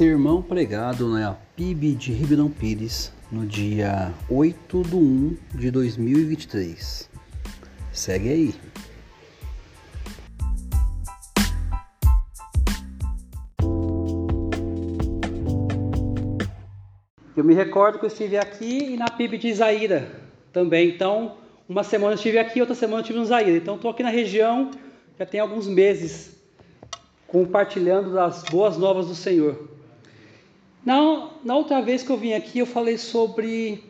Sermão pregado na PIB de Ribeirão Pires no dia 8 de 1 de 2023. Segue aí. Eu me recordo que eu estive aqui e na PIB de Isaíra também. Então, uma semana eu estive aqui, outra semana eu estive no Isaíra. Então, estou aqui na região já tem alguns meses compartilhando das boas novas do Senhor. Na, na outra vez que eu vim aqui, eu falei sobre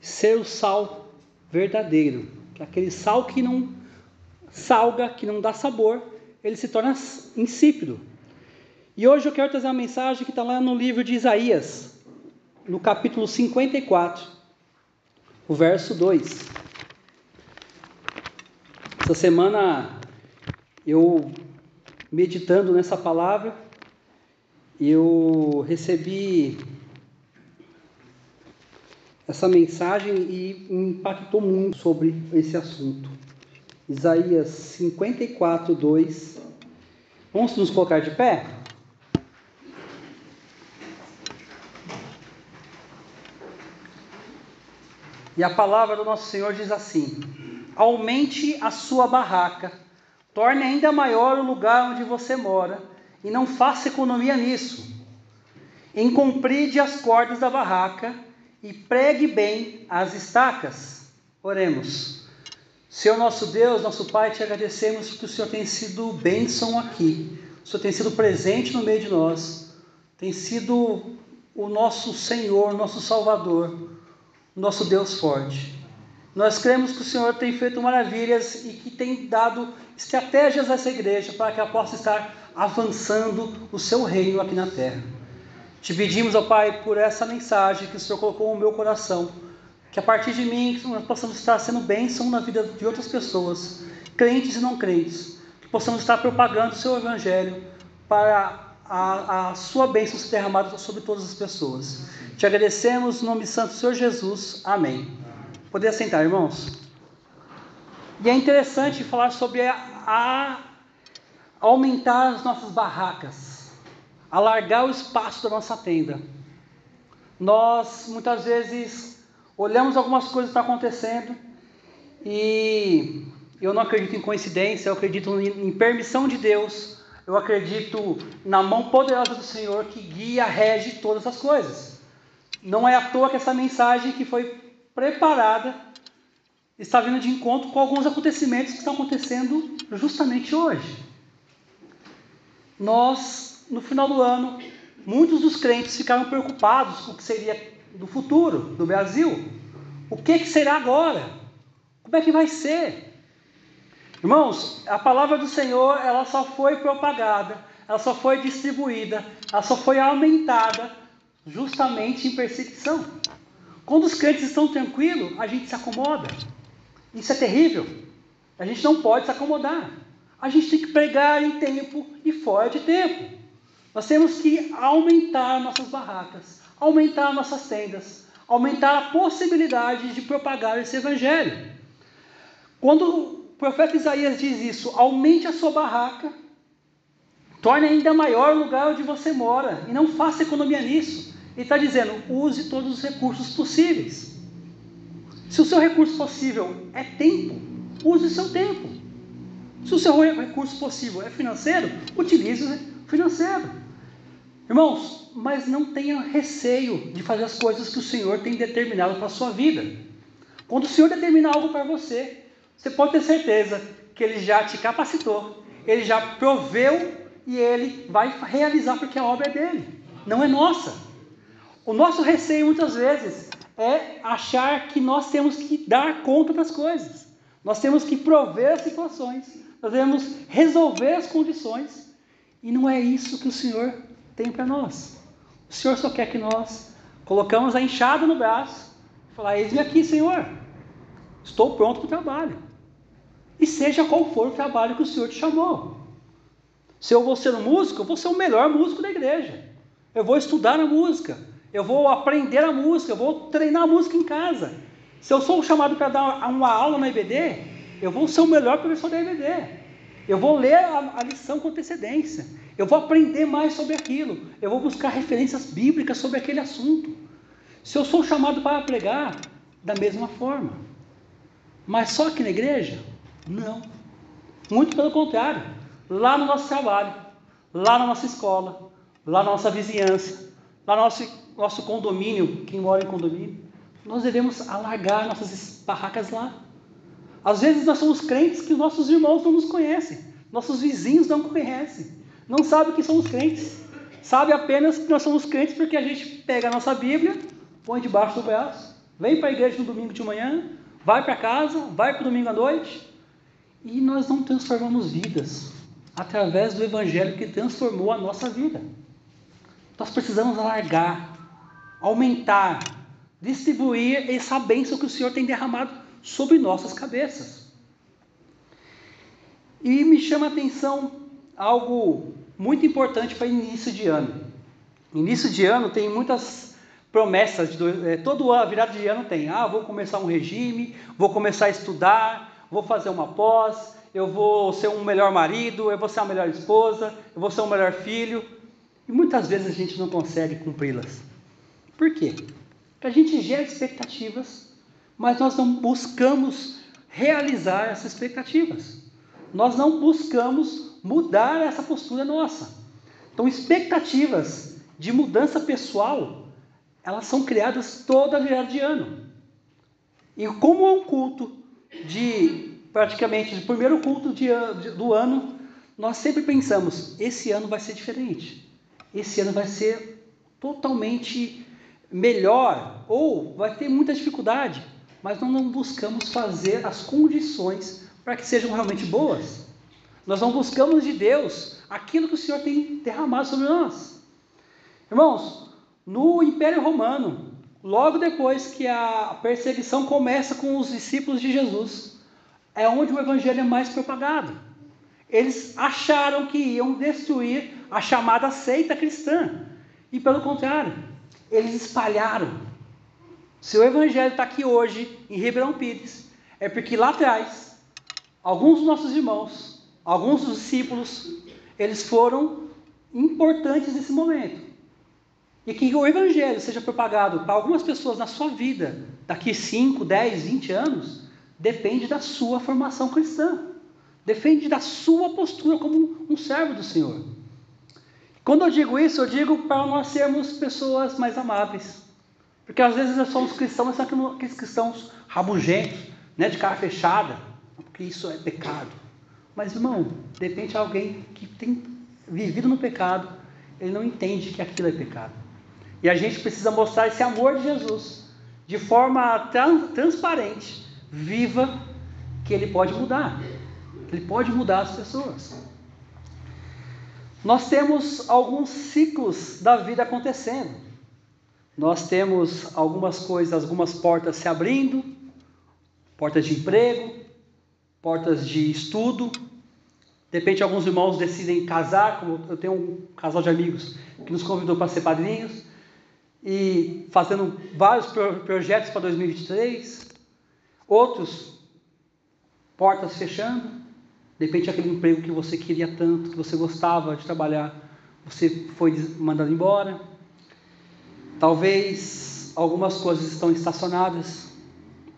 ser o sal verdadeiro, que aquele sal que não salga, que não dá sabor, ele se torna insípido. E hoje eu quero trazer uma mensagem que está lá no livro de Isaías, no capítulo 54, o verso 2. Essa semana eu meditando nessa palavra, eu recebi essa mensagem e me impactou muito sobre esse assunto. Isaías 54, 2. Vamos nos colocar de pé? E a palavra do nosso Senhor diz assim: Aumente a sua barraca Torne ainda maior o lugar onde você mora e não faça economia nisso. Encompride as cordas da barraca e pregue bem as estacas. Oremos. Senhor nosso Deus, nosso Pai, te agradecemos porque o Senhor tem sido bênção aqui. O Senhor tem sido presente no meio de nós. Tem sido o nosso Senhor, nosso Salvador, nosso Deus forte. Nós cremos que o Senhor tem feito maravilhas e que tem dado estratégias a essa igreja para que ela possa estar avançando o seu reino aqui na terra. Te pedimos, ó Pai, por essa mensagem que o Senhor colocou no meu coração, que a partir de mim nós possamos estar sendo bênção na vida de outras pessoas, crentes e não crentes, que possamos estar propagando o seu evangelho para a, a sua bênção ser derramada sobre todas as pessoas. Te agradecemos no nome santo do Senhor Jesus. Amém. Poder sentar, irmãos? E é interessante falar sobre a, a aumentar as nossas barracas, alargar o espaço da nossa tenda. Nós muitas vezes olhamos algumas coisas que estão acontecendo e eu não acredito em coincidência, eu acredito em permissão de Deus, eu acredito na mão poderosa do Senhor que guia, rege todas as coisas. Não é à toa que essa mensagem que foi preparada está vindo de encontro com alguns acontecimentos que estão acontecendo justamente hoje. Nós, no final do ano, muitos dos crentes ficaram preocupados com o que seria do futuro do Brasil. O que, que será agora? Como é que vai ser? Irmãos, a palavra do Senhor, ela só foi propagada, ela só foi distribuída, ela só foi aumentada justamente em perseguição. Quando os crentes estão tranquilos, a gente se acomoda. Isso é terrível. A gente não pode se acomodar. A gente tem que pregar em tempo e fora de tempo. Nós temos que aumentar nossas barracas, aumentar nossas tendas, aumentar a possibilidade de propagar esse evangelho. Quando o profeta Isaías diz isso, aumente a sua barraca, torne ainda maior o lugar onde você mora e não faça economia nisso. Ele está dizendo, use todos os recursos possíveis. Se o seu recurso possível é tempo, use o seu tempo. Se o seu recurso possível é financeiro, utilize o financeiro. Irmãos, mas não tenha receio de fazer as coisas que o Senhor tem determinado para a sua vida. Quando o Senhor determina algo para você, você pode ter certeza que Ele já te capacitou, Ele já proveu e Ele vai realizar porque a obra é dele, não é nossa. O nosso receio muitas vezes é achar que nós temos que dar conta das coisas. Nós temos que prover as situações, nós devemos resolver as condições, e não é isso que o Senhor tem para nós. O Senhor só quer que nós colocamos a enxada no braço e falar: Eis-me aqui, Senhor, estou pronto para o trabalho. E seja qual for o trabalho que o Senhor te chamou. Se eu vou ser um músico, eu vou ser o melhor músico da igreja. Eu vou estudar a música eu vou aprender a música, eu vou treinar a música em casa. Se eu sou chamado para dar uma aula na EBD, eu vou ser o melhor professor da EBD. Eu vou ler a, a lição com antecedência. Eu vou aprender mais sobre aquilo. Eu vou buscar referências bíblicas sobre aquele assunto. Se eu sou chamado para pregar, da mesma forma. Mas só aqui na igreja? Não. Muito pelo contrário. Lá no nosso trabalho, lá na nossa escola, lá na nossa vizinhança, lá no nosso, nosso condomínio, quem mora em condomínio, nós devemos alargar nossas barracas lá. Às vezes nós somos crentes que nossos irmãos não nos conhecem, nossos vizinhos não conhecem, não sabem que somos crentes. Sabe apenas que nós somos crentes porque a gente pega a nossa Bíblia, põe debaixo do braço, vem para a igreja no domingo de manhã, vai para casa, vai para o domingo à noite, e nós não transformamos vidas através do Evangelho que transformou a nossa vida. Nós precisamos alargar, aumentar, distribuir essa bênção que o Senhor tem derramado sobre nossas cabeças. E me chama a atenção algo muito importante para início de ano. Início de ano tem muitas promessas, de, é, todo a virada de ano tem, ah, vou começar um regime, vou começar a estudar, vou fazer uma pós, eu vou ser um melhor marido, eu vou ser uma melhor esposa, eu vou ser um melhor filho. E muitas vezes a gente não consegue cumpri-las. Por quê? Porque a gente gera expectativas, mas nós não buscamos realizar essas expectativas. Nós não buscamos mudar essa postura nossa. Então, expectativas de mudança pessoal, elas são criadas toda virada de ano. E como é um culto de praticamente o primeiro culto de, do ano, nós sempre pensamos: esse ano vai ser diferente esse ano vai ser totalmente melhor, ou vai ter muita dificuldade, mas nós não buscamos fazer as condições para que sejam realmente boas. Nós não buscamos de Deus aquilo que o Senhor tem derramado sobre nós. Irmãos, no Império Romano, logo depois que a perseguição começa com os discípulos de Jesus, é onde o evangelho é mais propagado. Eles acharam que iam destruir a chamada seita cristã. E pelo contrário, eles espalharam. Se o evangelho está aqui hoje, em Ribeirão Pires, é porque lá atrás, alguns dos nossos irmãos, alguns dos discípulos, eles foram importantes nesse momento. E que o evangelho seja propagado para algumas pessoas na sua vida, daqui 5, 10, 20 anos, depende da sua formação cristã. Depende da sua postura como um servo do Senhor. Quando eu digo isso, eu digo para nós sermos pessoas mais amáveis. Porque às vezes nós somos cristãos, mas são aqueles cristãos rabugentos, né, de cara fechada, porque isso é pecado. Mas, irmão, de repente alguém que tem vivido no pecado, ele não entende que aquilo é pecado. E a gente precisa mostrar esse amor de Jesus de forma transparente, viva, que ele pode mudar. Ele pode mudar as pessoas. Nós temos alguns ciclos da vida acontecendo. Nós temos algumas coisas, algumas portas se abrindo, portas de emprego, portas de estudo. De repente, alguns irmãos decidem casar, como eu tenho um casal de amigos que nos convidou para ser padrinhos, e fazendo vários projetos para 2023. Outros, portas fechando. De repente, aquele emprego que você queria tanto, que você gostava de trabalhar, você foi mandado embora. Talvez algumas coisas estão estacionadas,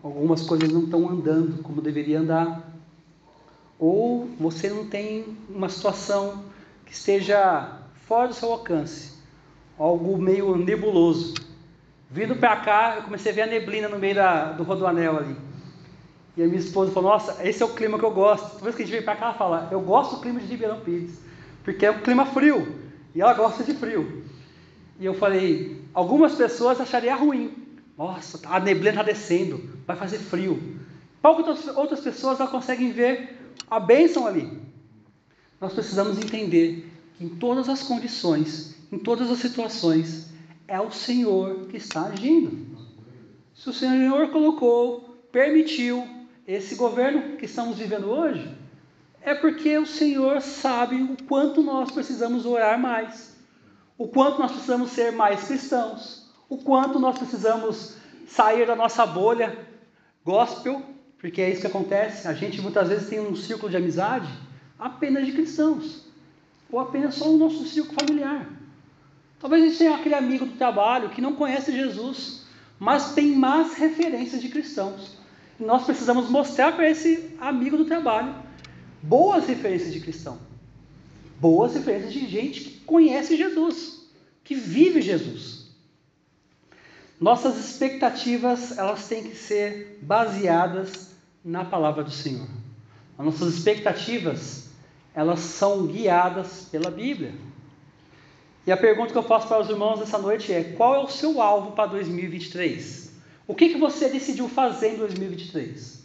algumas coisas não estão andando como deveria andar. Ou você não tem uma situação que esteja fora do seu alcance, algo meio nebuloso. Vindo para cá, eu comecei a ver a neblina no meio da, do rodoanel ali. E a minha esposa falou: Nossa, esse é o clima que eu gosto. Toda vez que a gente vem para cá, ela fala: Eu gosto do clima de Ribeirão Pires, porque é um clima frio. E ela gosta de frio. E eu falei: Algumas pessoas achariam ruim. Nossa, a neblina está descendo, vai fazer frio. Para outras pessoas, elas conseguem ver a bênção ali. Nós precisamos entender que em todas as condições, em todas as situações, é o Senhor que está agindo. Se o Senhor colocou, permitiu, esse governo que estamos vivendo hoje, é porque o Senhor sabe o quanto nós precisamos orar mais, o quanto nós precisamos ser mais cristãos, o quanto nós precisamos sair da nossa bolha gospel, porque é isso que acontece. A gente muitas vezes tem um círculo de amizade apenas de cristãos. ou apenas só no nosso círculo familiar. Talvez a gente tenha aquele amigo do trabalho que não conhece Jesus, mas tem más referências de cristãos. E nós precisamos mostrar para esse amigo do trabalho boas referências de cristão, boas referências de gente que conhece Jesus, que vive Jesus. Nossas expectativas, elas têm que ser baseadas na palavra do Senhor. As nossas expectativas, elas são guiadas pela Bíblia. E a pergunta que eu faço para os irmãos essa noite é: qual é o seu alvo para 2023? O que, que você decidiu fazer em 2023?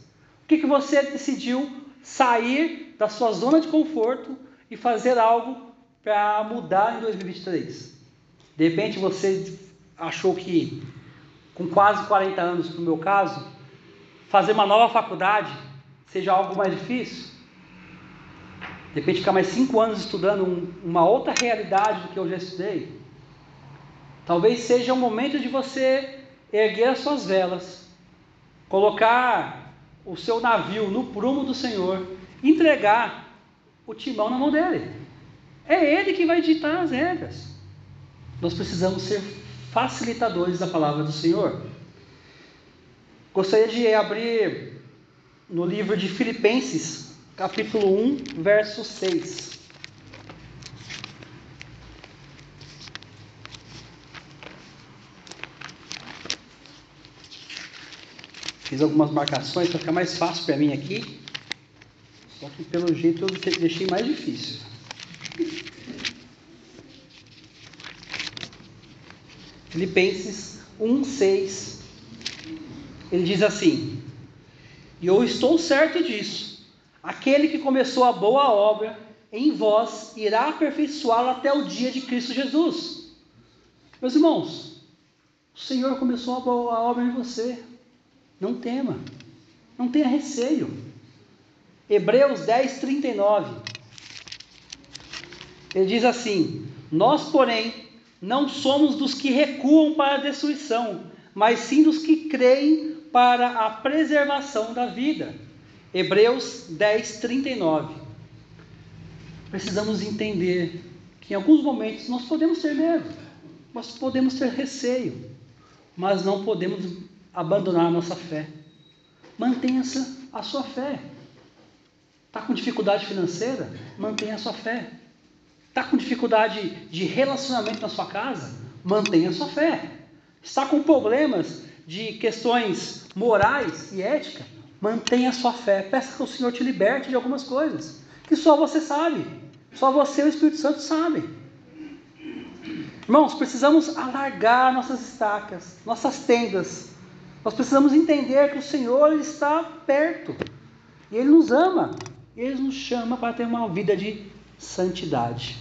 O que, que você decidiu sair da sua zona de conforto e fazer algo para mudar em 2023? De repente você achou que com quase 40 anos, no meu caso, fazer uma nova faculdade seja algo mais difícil? De repente ficar mais cinco anos estudando um, uma outra realidade do que eu já estudei? Talvez seja o momento de você erguer as suas velas, colocar o seu navio no prumo do Senhor, entregar o timão na mão dele. É ele que vai ditar as regras. Nós precisamos ser facilitadores da palavra do Senhor. Gostaria de abrir no livro de Filipenses, capítulo 1, verso 6. Fiz algumas marcações para ficar mais fácil para mim aqui. Só que pelo jeito eu deixei mais difícil. Filipenses 1:6. Ele diz assim: "E eu estou certo disso. Aquele que começou a boa obra em vós irá aperfeiçoá-la até o dia de Cristo Jesus." Meus irmãos, o Senhor começou a boa obra em você. Não tema. Não tenha receio. Hebreus 10, 39. Ele diz assim: Nós, porém, não somos dos que recuam para a destruição, mas sim dos que creem para a preservação da vida. Hebreus 10, 39. Precisamos entender que em alguns momentos nós podemos ter medo, nós podemos ter receio, mas não podemos abandonar a nossa fé. Mantenha-se a sua fé. Está com dificuldade financeira? Mantenha a sua fé. Está com dificuldade de relacionamento na sua casa? Mantenha a sua fé. Está com problemas de questões morais e ética? Mantenha a sua fé. Peça que o Senhor te liberte de algumas coisas que só você sabe. Só você e o Espírito Santo sabem. Irmãos, precisamos alargar nossas estacas, nossas tendas. Nós precisamos entender que o Senhor está perto. E Ele nos ama. Ele nos chama para ter uma vida de santidade.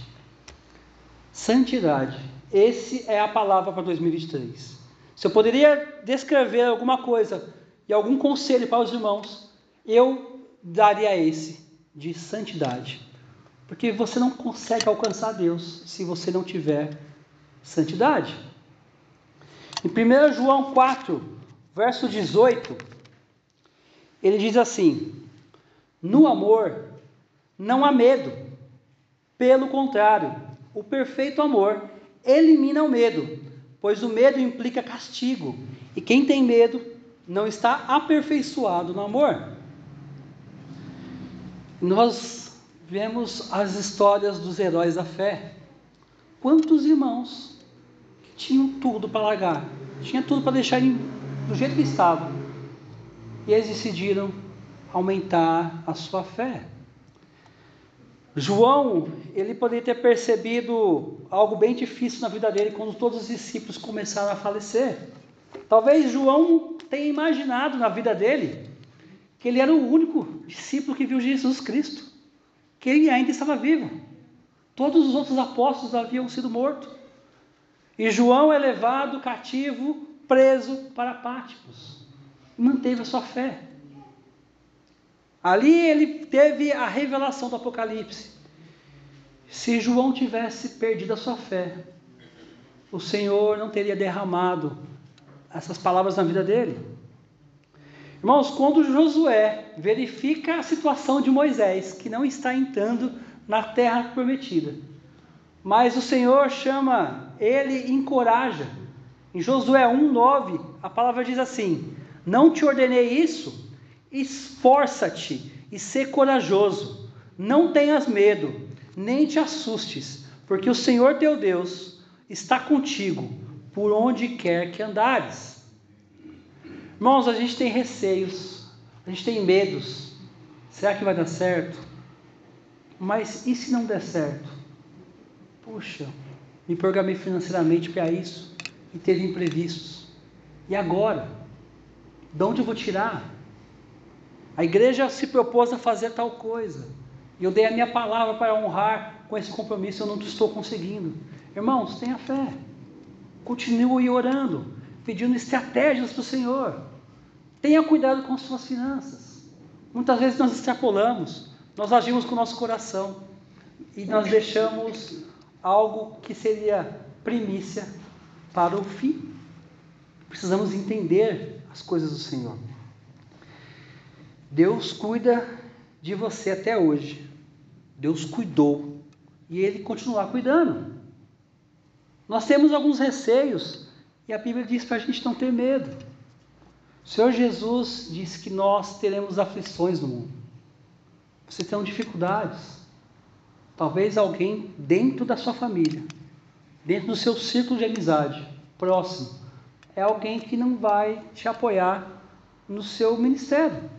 Santidade. Esse é a palavra para 2023. Se eu poderia descrever alguma coisa e algum conselho para os irmãos, eu daria esse de santidade. Porque você não consegue alcançar Deus se você não tiver santidade. Em 1 João 4, verso 18, ele diz assim: No amor não há medo, pelo contrário, o perfeito amor elimina o medo, pois o medo implica castigo, e quem tem medo não está aperfeiçoado no amor. Nós vemos as histórias dos heróis da fé. Quantos irmãos que tinham tudo para largar, tinha tudo para deixar do jeito que estavam, e eles decidiram aumentar a sua fé. João, ele poderia ter percebido algo bem difícil na vida dele quando todos os discípulos começaram a falecer. Talvez João tenha imaginado na vida dele que ele era o único discípulo que viu Jesus Cristo, que ele ainda estava vivo. Todos os outros apóstolos haviam sido mortos. E João é levado cativo, preso para Páticos. Manteve a sua fé. Ali ele teve a revelação do Apocalipse. Se João tivesse perdido a sua fé, o Senhor não teria derramado essas palavras na vida dele. Irmãos, quando Josué verifica a situação de Moisés, que não está entrando na terra prometida, Mas o Senhor chama ele encoraja. Em Josué 1:9, a palavra diz assim: Não te ordenei isso? Esforça-te e sê corajoso. Não tenhas medo, nem te assustes, porque o Senhor teu Deus está contigo por onde quer que andares. Irmãos, a gente tem receios, a gente tem medos. Será que vai dar certo? Mas e se não der certo? Puxa, me programei financeiramente para isso e teve imprevistos. E agora? De onde eu vou tirar? A igreja se propôs a fazer tal coisa. E eu dei a minha palavra para honrar com esse compromisso, eu não estou conseguindo. Irmãos, tenha fé. Continue orando, pedindo estratégias para o Senhor. Tenha cuidado com suas finanças. Muitas vezes nós extrapolamos, nós agimos com o nosso coração e nós deixamos algo que seria primícia para o fim. Precisamos entender as coisas do Senhor. Deus cuida de você até hoje. Deus cuidou e Ele continuar cuidando. Nós temos alguns receios e a Bíblia diz para a gente não ter medo. O Senhor Jesus disse que nós teremos aflições no mundo. Você tem dificuldades. Talvez alguém dentro da sua família, dentro do seu círculo de amizade, próximo, é alguém que não vai te apoiar no seu ministério.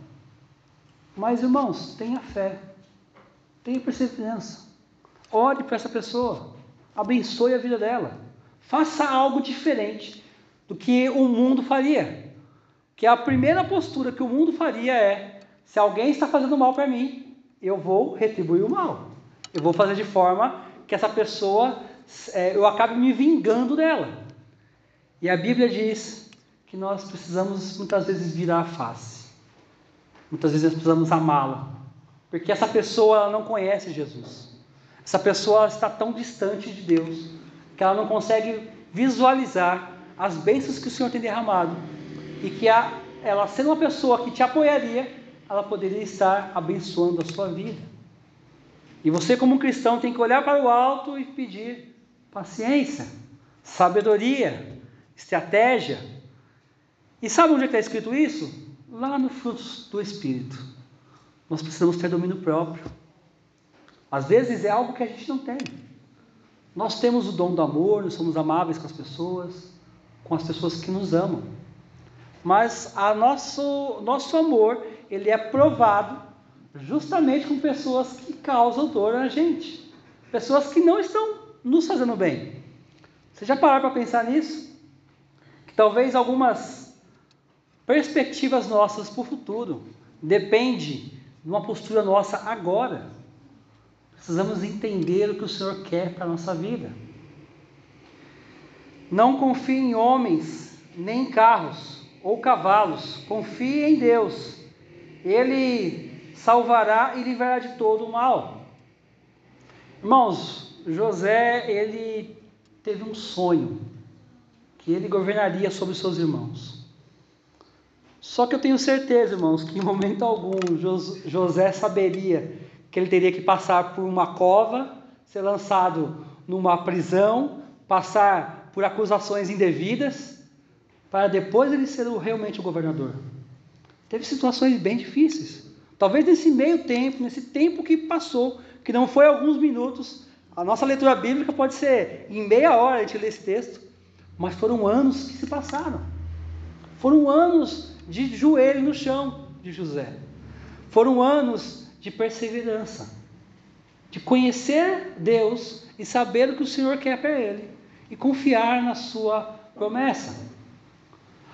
Mas, irmãos, tenha fé, tenha perseverança. Ore para essa pessoa, abençoe a vida dela. Faça algo diferente do que o mundo faria. Que a primeira postura que o mundo faria é: se alguém está fazendo mal para mim, eu vou retribuir o mal. Eu vou fazer de forma que essa pessoa, é, eu acabe me vingando dela. E a Bíblia diz que nós precisamos muitas vezes virar a face. Muitas vezes precisamos amá-la, porque essa pessoa não conhece Jesus. Essa pessoa está tão distante de Deus que ela não consegue visualizar as bênçãos que o Senhor tem derramado e que a, ela, sendo uma pessoa que te apoiaria, ela poderia estar abençoando a sua vida. E você, como cristão, tem que olhar para o alto e pedir paciência, sabedoria, estratégia. E sabe onde é está escrito isso? Lá no frutos do Espírito. Nós precisamos ter domínio próprio. Às vezes é algo que a gente não tem. Nós temos o dom do amor, nós somos amáveis com as pessoas, com as pessoas que nos amam. Mas a nosso, nosso amor, ele é provado justamente com pessoas que causam dor a gente. Pessoas que não estão nos fazendo bem. Você já parou para pensar nisso? Que talvez algumas perspectivas nossas para o futuro. Depende de uma postura nossa agora. Precisamos entender o que o Senhor quer para a nossa vida. Não confie em homens, nem em carros ou cavalos. Confie em Deus. Ele salvará e livrará de todo o mal. Irmãos, José, ele teve um sonho que ele governaria sobre os seus irmãos. Só que eu tenho certeza, irmãos, que em momento algum José saberia que ele teria que passar por uma cova, ser lançado numa prisão, passar por acusações indevidas, para depois ele ser realmente o governador. Teve situações bem difíceis. Talvez nesse meio tempo, nesse tempo que passou, que não foi alguns minutos, a nossa leitura bíblica pode ser em meia hora a gente lê esse texto, mas foram anos que se passaram. Foram anos de joelho no chão de José. Foram anos de perseverança, de conhecer Deus e saber o que o Senhor quer para ele e confiar na sua promessa.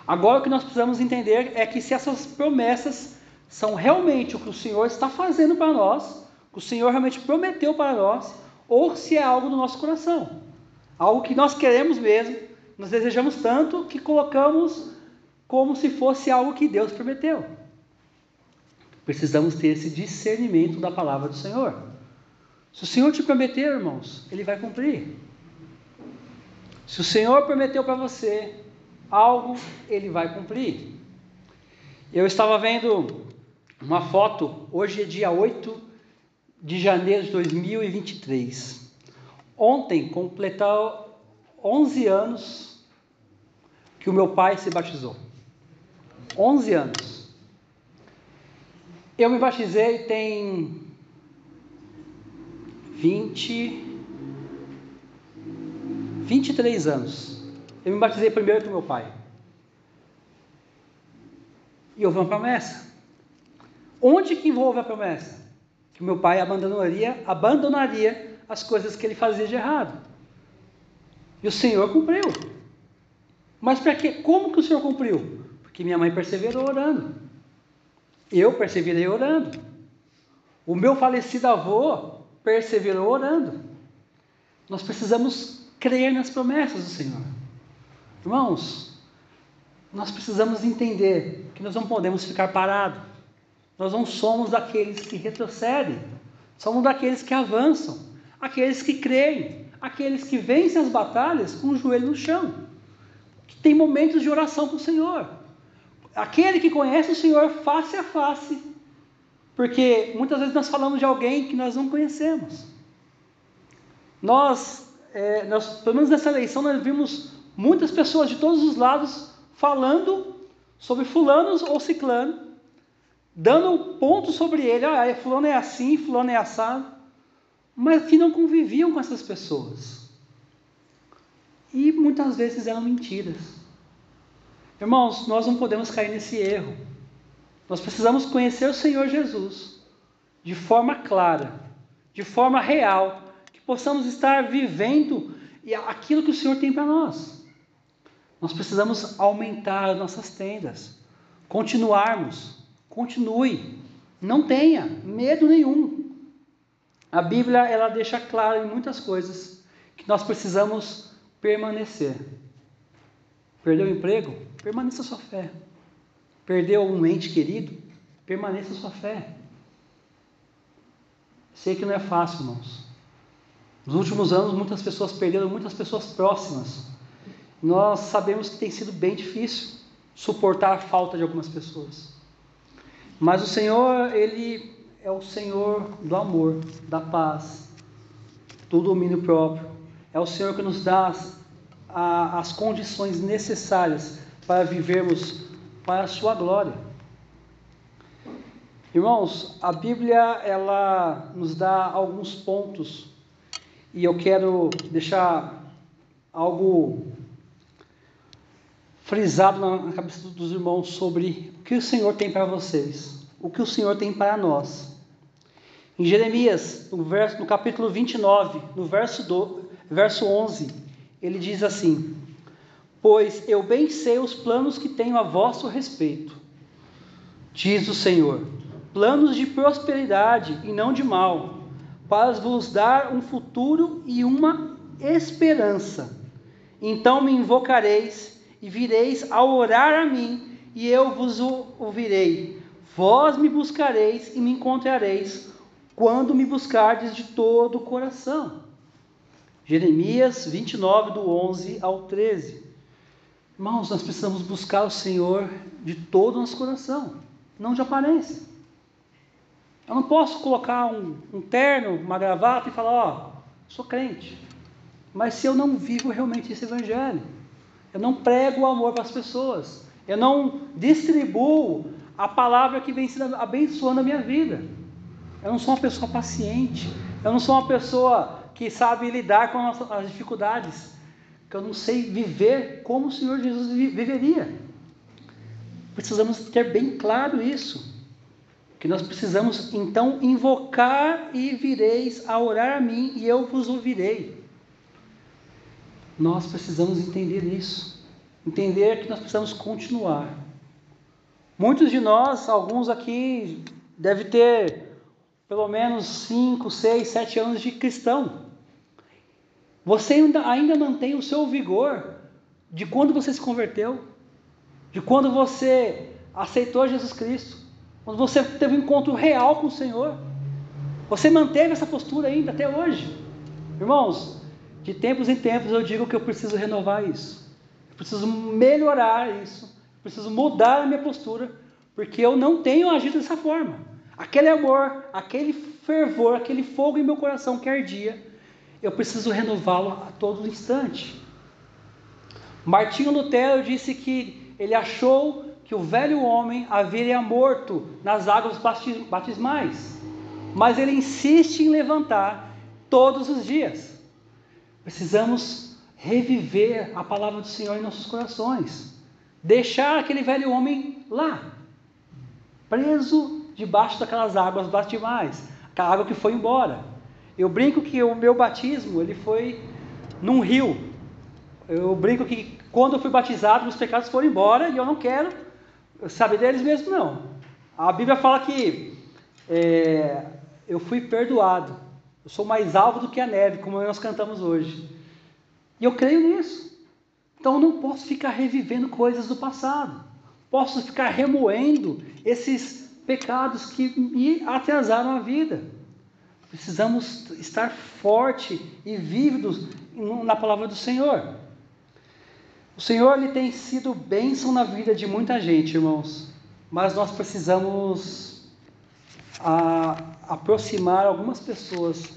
Agora o que nós precisamos entender é que se essas promessas são realmente o que o Senhor está fazendo para nós, que o Senhor realmente prometeu para nós, ou se é algo do nosso coração, algo que nós queremos mesmo, nós desejamos tanto que colocamos como se fosse algo que Deus prometeu. Precisamos ter esse discernimento da palavra do Senhor. Se o Senhor te prometeu, irmãos, Ele vai cumprir. Se o Senhor prometeu para você algo, Ele vai cumprir. Eu estava vendo uma foto, hoje é dia 8 de janeiro de 2023. ontem completou 11 anos que o meu pai se batizou. 11 anos. Eu me batizei tem 20 23 anos. Eu me batizei primeiro que meu pai. E houve uma promessa. Onde que envolve a promessa? Que meu pai abandonaria, abandonaria as coisas que ele fazia de errado. E o Senhor cumpriu. Mas para quê? Como que o Senhor cumpriu? Porque minha mãe perseverou orando. Eu perseverei orando. O meu falecido avô perseverou orando. Nós precisamos crer nas promessas do Senhor. Irmãos, nós precisamos entender que nós não podemos ficar parados. Nós não somos daqueles que retrocedem, somos daqueles que avançam, aqueles que creem, aqueles que vencem as batalhas com o joelho no chão, que tem momentos de oração com o Senhor. Aquele que conhece o Senhor face a face, porque muitas vezes nós falamos de alguém que nós não conhecemos. Nós, é, nós pelo menos nessa eleição, nós vimos muitas pessoas de todos os lados falando sobre fulanos ou ciclano, dando um ponto sobre ele, ah, fulano é assim, fulano é assado, mas que não conviviam com essas pessoas. E muitas vezes eram mentiras. Irmãos, nós não podemos cair nesse erro. Nós precisamos conhecer o Senhor Jesus de forma clara, de forma real, que possamos estar vivendo aquilo que o Senhor tem para nós. Nós precisamos aumentar as nossas tendas, continuarmos, continue, não tenha medo nenhum. A Bíblia ela deixa claro em muitas coisas que nós precisamos permanecer. Perdeu o emprego? Permaneça sua fé. Perdeu um ente querido? Permaneça sua fé. Sei que não é fácil, irmãos. Nos últimos anos, muitas pessoas perderam muitas pessoas próximas nós sabemos que tem sido bem difícil suportar a falta de algumas pessoas. Mas o Senhor, Ele é o Senhor do amor, da paz, do domínio próprio. É o Senhor que nos dá as, a, as condições necessárias para vivermos para a Sua glória. Irmãos, a Bíblia ela nos dá alguns pontos e eu quero deixar algo frisado na cabeça dos irmãos sobre o que o Senhor tem para vocês, o que o Senhor tem para nós. Em Jeremias, no, verso, no capítulo 29, no verso, do, verso 11, ele diz assim: Pois eu bem sei os planos que tenho a vosso respeito, diz o Senhor, planos de prosperidade e não de mal, para vos dar um futuro e uma esperança. Então me invocareis e vireis a orar a mim, e eu vos ouvirei. Vós me buscareis e me encontrareis, quando me buscardes de todo o coração. Jeremias 29, do 11 ao 13. Irmãos, nós precisamos buscar o Senhor de todo o nosso coração, não de aparência. Eu não posso colocar um, um terno, uma gravata e falar, ó, sou crente. Mas se eu não vivo realmente esse evangelho, eu não prego o amor para as pessoas. Eu não distribuo a palavra que vem abençoando a minha vida. Eu não sou uma pessoa paciente. Eu não sou uma pessoa que sabe lidar com as dificuldades. Que eu não sei viver como o Senhor Jesus viveria. Precisamos ter bem claro isso. Que nós precisamos então invocar e vireis a orar a mim e eu vos ouvirei. Nós precisamos entender isso. Entender que nós precisamos continuar. Muitos de nós, alguns aqui, devem ter pelo menos 5, 6, 7 anos de cristão. Você ainda, ainda mantém o seu vigor de quando você se converteu, de quando você aceitou Jesus Cristo, quando você teve um encontro real com o Senhor. Você manteve essa postura ainda até hoje. Irmãos, de tempos em tempos eu digo que eu preciso renovar isso. Eu preciso melhorar isso. Eu preciso mudar a minha postura, porque eu não tenho agido dessa forma. Aquele amor, aquele fervor, aquele fogo em meu coração que ardia, eu preciso renová-lo a todo instante. Martinho Lutero disse que ele achou que o velho homem haveria morto nas águas batismais, mas ele insiste em levantar todos os dias. Precisamos reviver a palavra do Senhor em nossos corações, deixar aquele velho homem lá, preso debaixo daquelas águas batismais, aquela água que foi embora. Eu brinco que o meu batismo ele foi num rio. Eu brinco que quando eu fui batizado, meus pecados foram embora e eu não quero saber deles mesmo, não. A Bíblia fala que é, eu fui perdoado. Eu sou mais alvo do que a neve, como nós cantamos hoje. E eu creio nisso. Então eu não posso ficar revivendo coisas do passado. Posso ficar remoendo esses pecados que me atrasaram a vida. Precisamos estar forte e vívidos na palavra do Senhor. O Senhor ele tem sido bênção na vida de muita gente, irmãos, mas nós precisamos a, aproximar algumas pessoas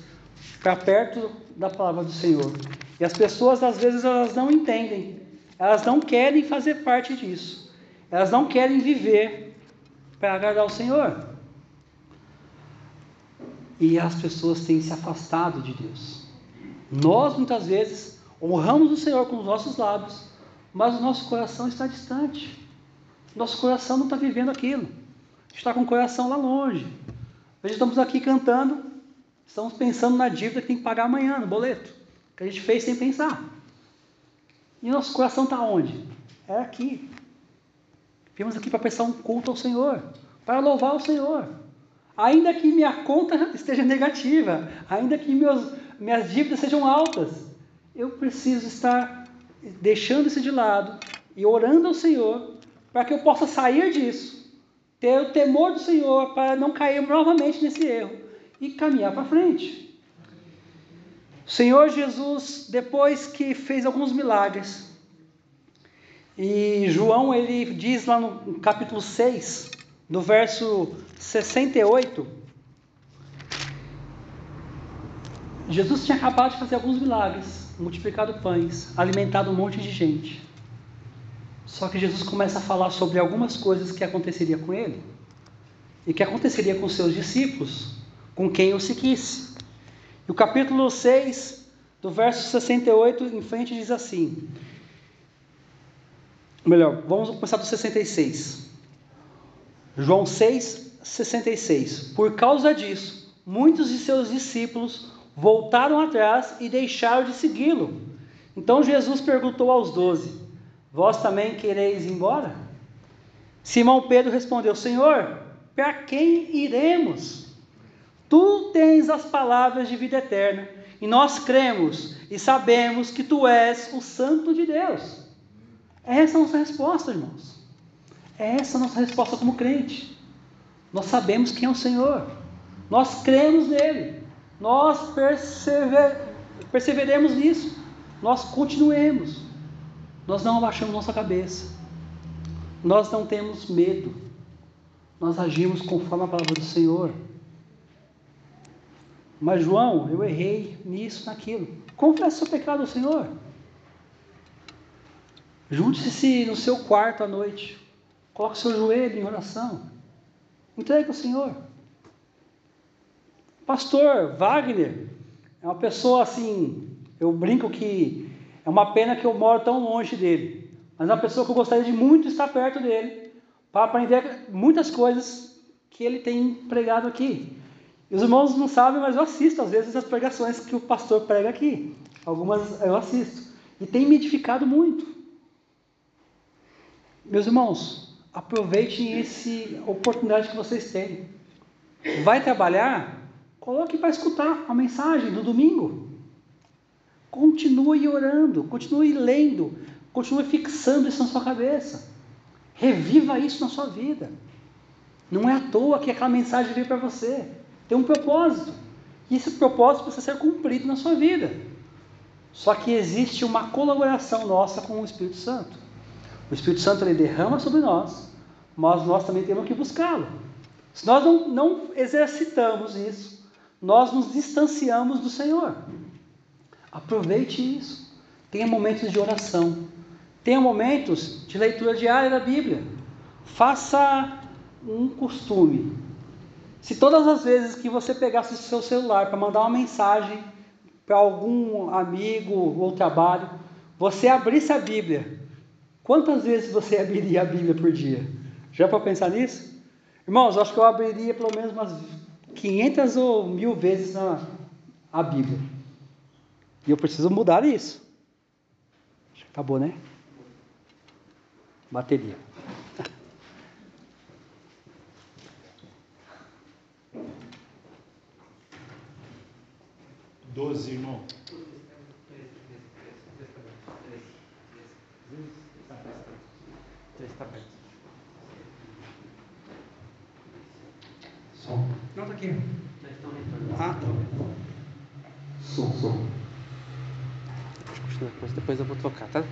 para perto da palavra do Senhor. E as pessoas às vezes elas não entendem, elas não querem fazer parte disso, elas não querem viver para agradar o Senhor. E as pessoas têm se afastado de Deus. Nós muitas vezes honramos o Senhor com os nossos lábios, mas o nosso coração está distante. Nosso coração não está vivendo aquilo. Está com o coração lá longe. Hoje estamos aqui cantando, estamos pensando na dívida que tem que pagar amanhã, no boleto, que a gente fez sem pensar. E nosso coração está onde? É aqui. Viemos aqui para prestar um culto ao Senhor, para louvar o Senhor. Ainda que minha conta esteja negativa, ainda que meus, minhas dívidas sejam altas, eu preciso estar deixando isso de lado e orando ao Senhor para que eu possa sair disso, ter o temor do Senhor para não cair novamente nesse erro e caminhar para frente. O Senhor Jesus, depois que fez alguns milagres, e João ele diz lá no capítulo 6, no verso 68, Jesus tinha acabado de fazer alguns milagres, multiplicado pães, alimentado um monte de gente. Só que Jesus começa a falar sobre algumas coisas que aconteceria com ele e que aconteceria com seus discípulos, com quem o seguisse. E o capítulo 6, do verso 68 em frente, diz assim: melhor, vamos começar do 66. João 6, 66. Por causa disso, muitos de seus discípulos voltaram atrás e deixaram de segui-lo. Então Jesus perguntou aos doze: Vós também quereis ir embora? Simão Pedro respondeu: Senhor, para quem iremos? Tu tens as palavras de vida eterna, e nós cremos e sabemos que tu és o Santo de Deus. Essa é a nossa resposta, irmãos. Essa é a nossa resposta como crente. Nós sabemos quem é o Senhor. Nós cremos nele. Nós persever, perseveremos nisso. Nós continuemos. Nós não abaixamos nossa cabeça. Nós não temos medo. Nós agimos conforme a palavra do Senhor. Mas, João, eu errei nisso, naquilo. Confesse seu pecado ao Senhor. Junte-se no seu quarto à noite. Coloque seu joelho em oração. Entregue ao Senhor. Pastor Wagner é uma pessoa assim, eu brinco que é uma pena que eu moro tão longe dele, mas é uma pessoa que eu gostaria de muito estar perto dele para aprender muitas coisas que ele tem pregado aqui. E os irmãos não sabem, mas eu assisto às vezes as pregações que o pastor prega aqui. Algumas eu assisto. E tem me edificado muito. Meus irmãos, aproveitem essa oportunidade que vocês têm. Vai trabalhar? Coloque para escutar a mensagem do domingo. Continue orando, continue lendo, continue fixando isso na sua cabeça. Reviva isso na sua vida. Não é à toa que aquela mensagem veio para você. Tem um propósito. E esse propósito precisa ser cumprido na sua vida. Só que existe uma colaboração nossa com o Espírito Santo. O Espírito Santo ele derrama sobre nós, mas nós também temos que buscá-lo. Se nós não, não exercitamos isso, nós nos distanciamos do Senhor. Aproveite isso. Tenha momentos de oração. Tenha momentos de leitura diária da Bíblia. Faça um costume. Se todas as vezes que você pegasse o seu celular para mandar uma mensagem para algum amigo ou trabalho, você abrisse a Bíblia, quantas vezes você abriria a Bíblia por dia? Já para pensar nisso? Irmãos, acho que eu abriria pelo menos umas 500 ou mil vezes a, a Bíblia. E eu preciso mudar isso. Acabou, né? Bateria. Doze, irmão. Três tá perto. Som. Não, tá aqui. Ah, tá. Som, som. Depois, depois eu vou trocar, tá?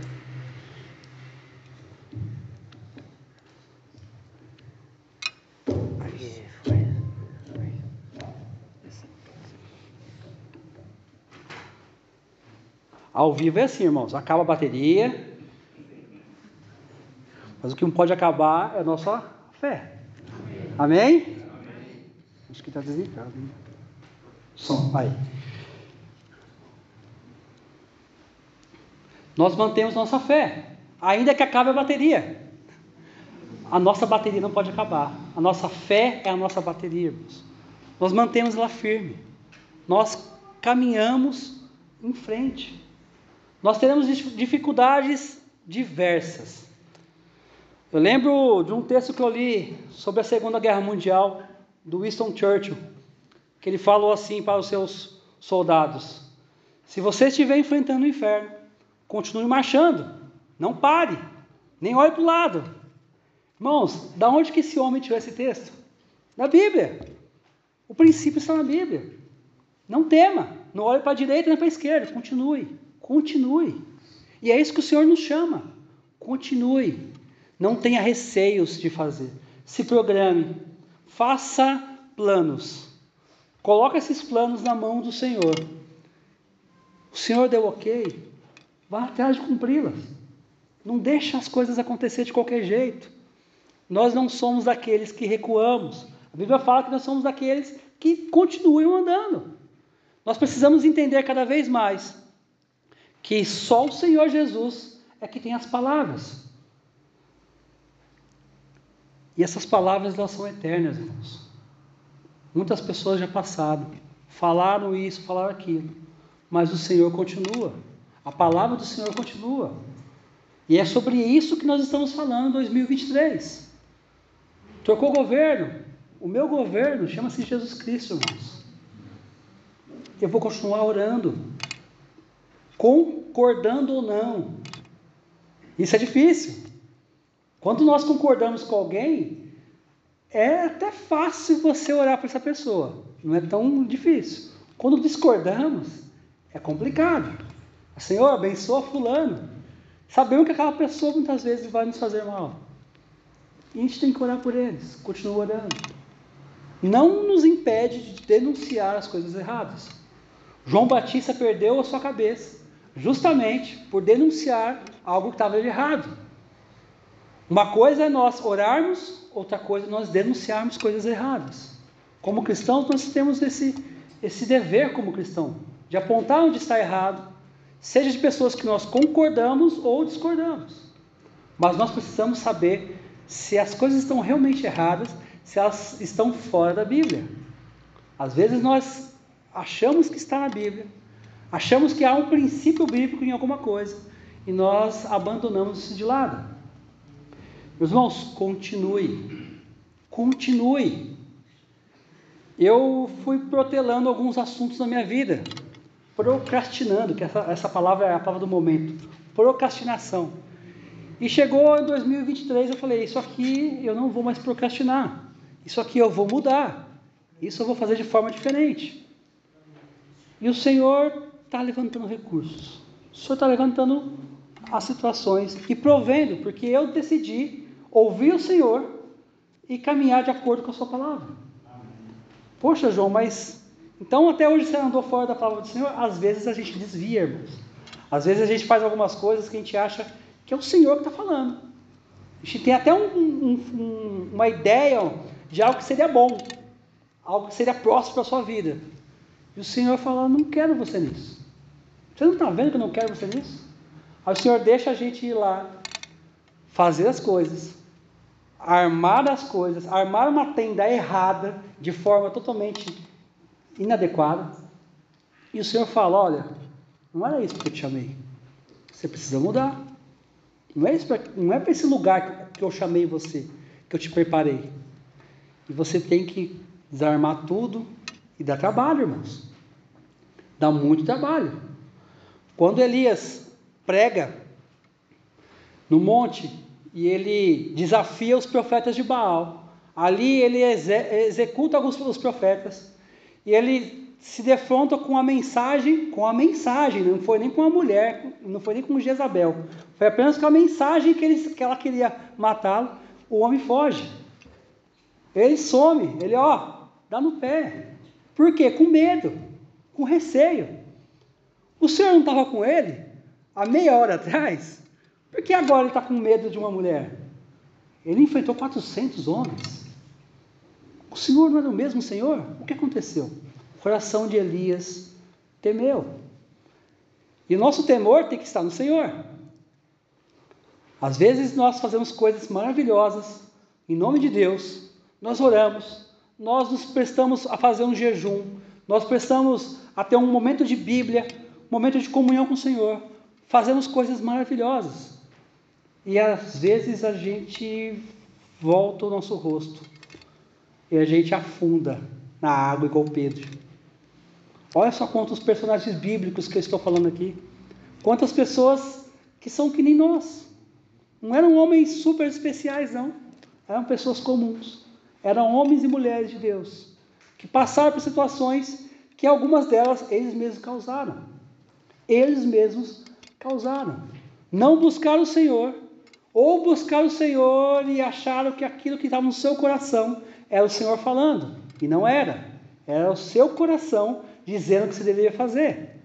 Ao vivo é assim, irmãos. Acaba a bateria. Mas o que não pode acabar é a nossa fé. Amém? Amém? Acho que está desligado. Hein? Som, aí. Nós mantemos nossa fé, ainda que acabe a bateria. A nossa bateria não pode acabar. A nossa fé é a nossa bateria, irmãos. Nós mantemos ela firme. Nós caminhamos em frente. Nós teremos dificuldades diversas. Eu lembro de um texto que eu li sobre a Segunda Guerra Mundial, do Winston Churchill, que ele falou assim para os seus soldados: Se você estiver enfrentando o inferno, continue marchando, não pare, nem olhe para o lado. Irmãos, da onde que esse homem tirou esse texto? Da Bíblia. O princípio está na Bíblia. Não tema, não olhe para a direita nem para a esquerda, continue, continue. E é isso que o Senhor nos chama. Continue. Não tenha receios de fazer. Se programe. Faça planos. Coloque esses planos na mão do Senhor. O Senhor deu ok. Vá atrás de cumpri-las. Não deixe as coisas acontecer de qualquer jeito. Nós não somos daqueles que recuamos. A Bíblia fala que nós somos daqueles que continuam andando. Nós precisamos entender cada vez mais que só o Senhor Jesus é que tem as palavras. E essas palavras elas são eternas, irmãos. Muitas pessoas já passaram, falaram isso, falaram aquilo, mas o Senhor continua. A palavra do Senhor continua. E é sobre isso que nós estamos falando em 2023. Trocou o governo. O meu governo chama-se Jesus Cristo, irmãos. Eu vou continuar orando, concordando ou não. Isso é difícil. Quando nós concordamos com alguém, é até fácil você orar para essa pessoa. Não é tão difícil. Quando discordamos, é complicado. Senhor, abençoa fulano. Sabemos que aquela pessoa muitas vezes vai nos fazer mal. E a gente tem que orar por eles, continua orando. Não nos impede de denunciar as coisas erradas. João Batista perdeu a sua cabeça, justamente por denunciar algo que estava errado. Uma coisa é nós orarmos, outra coisa é nós denunciarmos coisas erradas. Como cristãos, nós temos esse, esse dever como cristão, de apontar onde está errado, seja de pessoas que nós concordamos ou discordamos. Mas nós precisamos saber se as coisas estão realmente erradas, se elas estão fora da Bíblia. Às vezes nós achamos que está na Bíblia, achamos que há um princípio bíblico em alguma coisa e nós abandonamos isso de lado. Meus irmãos, continue, continue. Eu fui protelando alguns assuntos na minha vida procrastinando, que essa, essa palavra é a palavra do momento, procrastinação. E chegou em 2023, eu falei: Isso aqui eu não vou mais procrastinar, isso aqui eu vou mudar, isso eu vou fazer de forma diferente. E o Senhor está levantando recursos, o Senhor está levantando as situações e provendo, porque eu decidi ouvir o Senhor e caminhar de acordo com a Sua palavra. Poxa, João, mas Então, até hoje você andou fora da palavra do Senhor, às vezes a gente desvia, irmãos. Às vezes a gente faz algumas coisas que a gente acha que é o Senhor que está falando. A gente tem até um, um, uma ideia de algo que seria bom, algo que seria próximo para a sua vida. E o Senhor fala: Não quero você nisso. Você não está vendo que eu não quero você nisso? Aí o Senhor deixa a gente ir lá, fazer as coisas, armar as coisas, armar uma tenda errada, de forma totalmente inadequada. E o Senhor fala: Olha, não era isso que eu te chamei. Você precisa mudar. Não é, pra, não é para esse lugar que eu chamei você, que eu te preparei. E você tem que desarmar tudo e dar trabalho, irmãos. Dá muito trabalho. Quando Elias prega no monte e ele desafia os profetas de Baal, ali ele executa alguns dos profetas e ele se defronta com a mensagem, com a mensagem, não foi nem com a mulher, não foi nem com Jezabel, foi apenas com a mensagem que, ele, que ela queria matá-lo, o homem foge. Ele some, ele ó, dá no pé. Por quê? Com medo, com receio. O senhor não estava com ele há meia hora atrás? Por que agora ele está com medo de uma mulher? Ele enfrentou 400 homens. O Senhor não era o mesmo Senhor? O que aconteceu? O coração de Elias temeu. E o nosso temor tem que estar no Senhor. Às vezes nós fazemos coisas maravilhosas em nome de Deus, nós oramos, nós nos prestamos a fazer um jejum, nós prestamos a ter um momento de Bíblia, um momento de comunhão com o Senhor, fazemos coisas maravilhosas. E às vezes a gente volta o nosso rosto e a gente afunda na água igual Pedro. Olha só quantos personagens bíblicos que eu estou falando aqui. Quantas pessoas que são que nem nós. Não eram homens super especiais, não. Eram pessoas comuns. Eram homens e mulheres de Deus. Que passaram por situações que algumas delas eles mesmos causaram. Eles mesmos causaram. Não buscaram o Senhor. Ou buscaram o Senhor e acharam que aquilo que estava no seu coração era o Senhor falando, e não era. Era o seu coração dizendo o que você deveria fazer.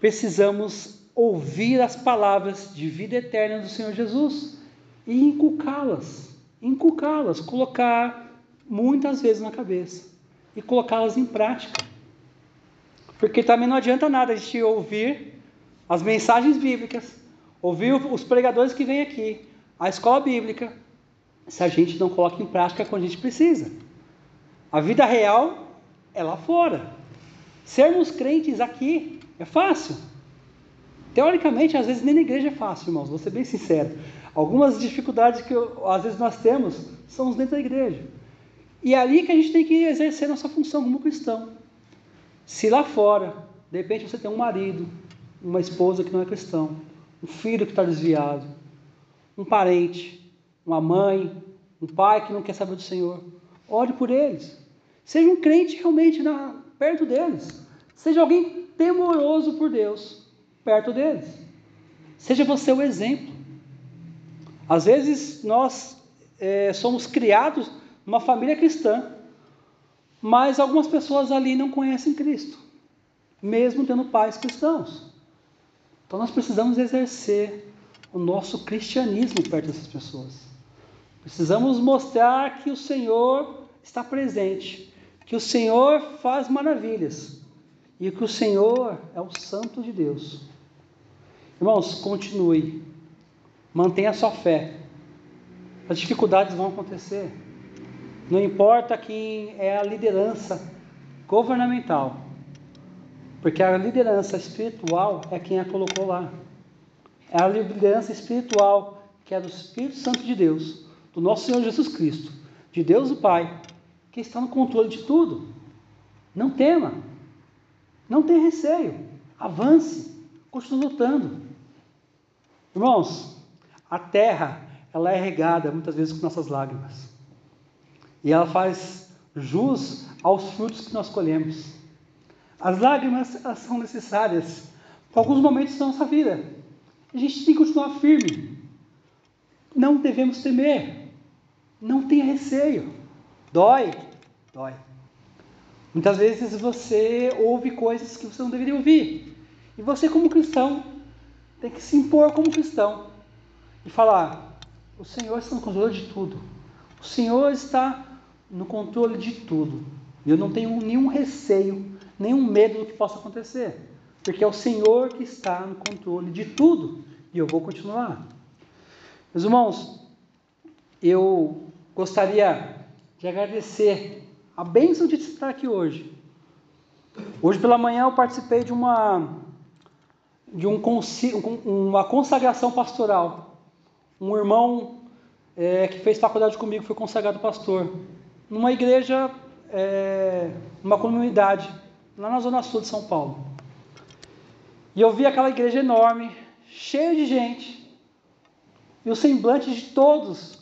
Precisamos ouvir as palavras de vida eterna do Senhor Jesus e inculcá-las, inculcá-las, colocar muitas vezes na cabeça e colocá-las em prática. Porque também não adianta nada a gente ouvir as mensagens bíblicas, ouvir os pregadores que vêm aqui, a escola bíblica, se a gente não coloca em prática quando a gente precisa. A vida real é lá fora. Sermos crentes aqui é fácil. Teoricamente, às vezes nem na igreja é fácil, irmãos, vou ser bem sincero. Algumas dificuldades que às vezes nós temos são dentro da igreja. E é ali que a gente tem que exercer nossa função como cristão. Se lá fora, de repente você tem um marido, uma esposa que não é cristão, um filho que está desviado, um parente, uma mãe, um pai que não quer saber do Senhor. Ore por eles. Seja um crente realmente na, perto deles. Seja alguém temoroso por Deus perto deles. Seja você o exemplo. Às vezes nós é, somos criados numa família cristã, mas algumas pessoas ali não conhecem Cristo, mesmo tendo pais cristãos. Então nós precisamos exercer o nosso cristianismo perto dessas pessoas. Precisamos mostrar que o Senhor está presente, que o Senhor faz maravilhas e que o Senhor é o Santo de Deus. Irmãos, continue, mantenha sua fé. As dificuldades vão acontecer. Não importa quem é a liderança governamental, porque a liderança espiritual é quem a colocou lá. É a liderança espiritual que é do Espírito Santo de Deus do nosso Senhor Jesus Cristo, de Deus o Pai, que está no controle de tudo. Não tema, não tenha receio, avance, continue lutando. Irmãos, a terra, ela é regada muitas vezes com nossas lágrimas. E ela faz jus aos frutos que nós colhemos. As lágrimas são necessárias para alguns momentos da nossa vida. A gente tem que continuar firme. Não devemos temer. Não tenha receio. Dói, dói. Muitas vezes você ouve coisas que você não deveria ouvir. E você, como cristão, tem que se impor como cristão e falar: o Senhor está no controle de tudo. O Senhor está no controle de tudo. Eu não tenho nenhum receio, nenhum medo do que possa acontecer. Porque é o Senhor que está no controle de tudo. E eu vou continuar. Meus irmãos, eu gostaria de agradecer a bênção de estar aqui hoje. Hoje pela manhã eu participei de uma de um, uma consagração pastoral. Um irmão é, que fez faculdade comigo foi consagrado pastor numa igreja, é, numa comunidade lá na zona sul de São Paulo. E eu vi aquela igreja enorme, cheia de gente, e o semblante de todos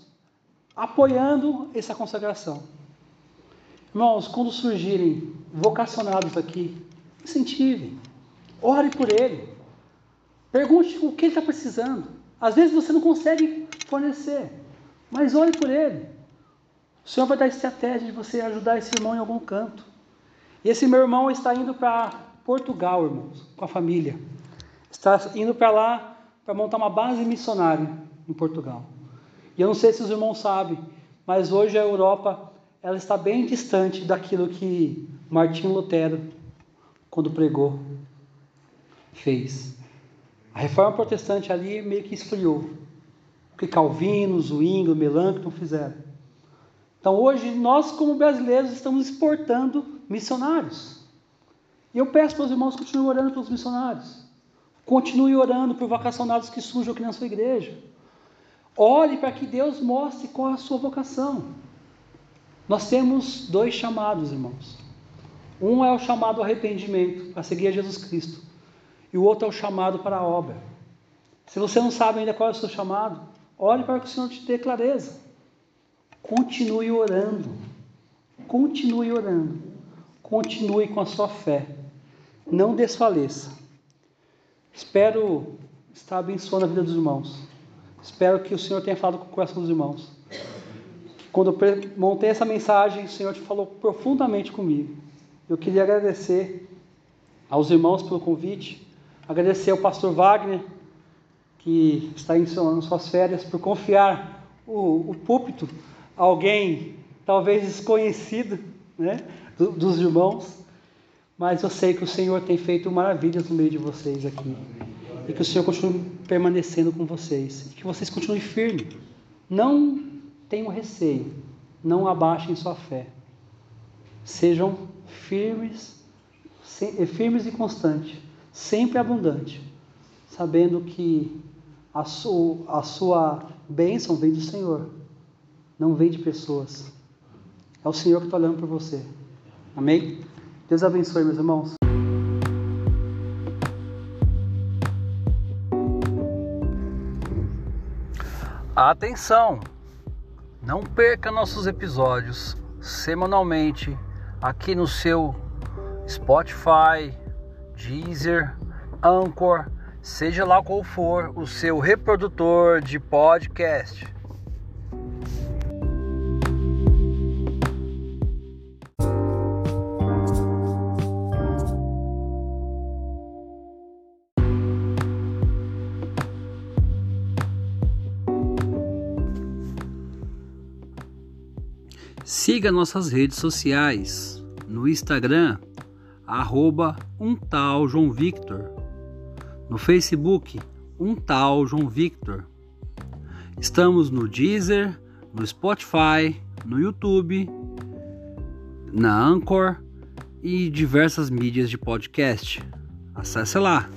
apoiando essa consagração. Irmãos, quando surgirem vocacionados aqui, incentivem, ore por ele, pergunte o que ele está precisando. Às vezes você não consegue fornecer, mas ore por ele. O Senhor vai dar estratégia de você ajudar esse irmão em algum canto. E esse meu irmão está indo para Portugal, irmãos, com a família. Está indo para lá para montar uma base missionária em Portugal. E eu não sei se os irmãos sabem, mas hoje a Europa ela está bem distante daquilo que Martinho Lutero, quando pregou, fez. A reforma protestante ali meio que esfriou. O que Calvino, Zwingli, Melanchthon fizeram. Então hoje nós, como brasileiros, estamos exportando missionários. E eu peço para os irmãos continuem orando pelos missionários. Continue orando por vocacionados que surjam aqui na sua igreja. Ore para que Deus mostre qual é a sua vocação. Nós temos dois chamados, irmãos. Um é o chamado arrependimento, para seguir a Jesus Cristo. E o outro é o chamado para a obra. Se você não sabe ainda qual é o seu chamado, ore para que o Senhor te dê clareza. Continue orando. Continue orando. Continue com a sua fé. Não desfaleça. Espero estar abençoando a vida dos irmãos. Espero que o Senhor tenha falado com o coração dos irmãos. Quando eu montei essa mensagem, o Senhor te falou profundamente comigo. Eu queria agradecer aos irmãos pelo convite, agradecer ao pastor Wagner, que está ensinando suas férias, por confiar o, o púlpito a alguém talvez desconhecido né, dos irmãos, mas eu sei que o Senhor tem feito maravilhas no meio de vocês aqui. E que o Senhor continue permanecendo com vocês. E que vocês continuem firmes. Não tenham receio. Não abaixem sua fé. Sejam firmes, eh, firmes e constantes, sempre abundante, sabendo que a sua, a sua bênção vem do Senhor, não vem de pessoas. É o Senhor que está olhando por você. Amém? Deus abençoe, meus irmãos. Atenção! Não perca nossos episódios semanalmente aqui no seu Spotify, Deezer, Anchor, seja lá qual for o seu reprodutor de podcast. Siga nossas redes sociais no Instagram, arroba um tal João Victor. No Facebook, um tal João Victor. Estamos no Deezer, no Spotify, no YouTube, na Anchor e diversas mídias de podcast. Acesse lá.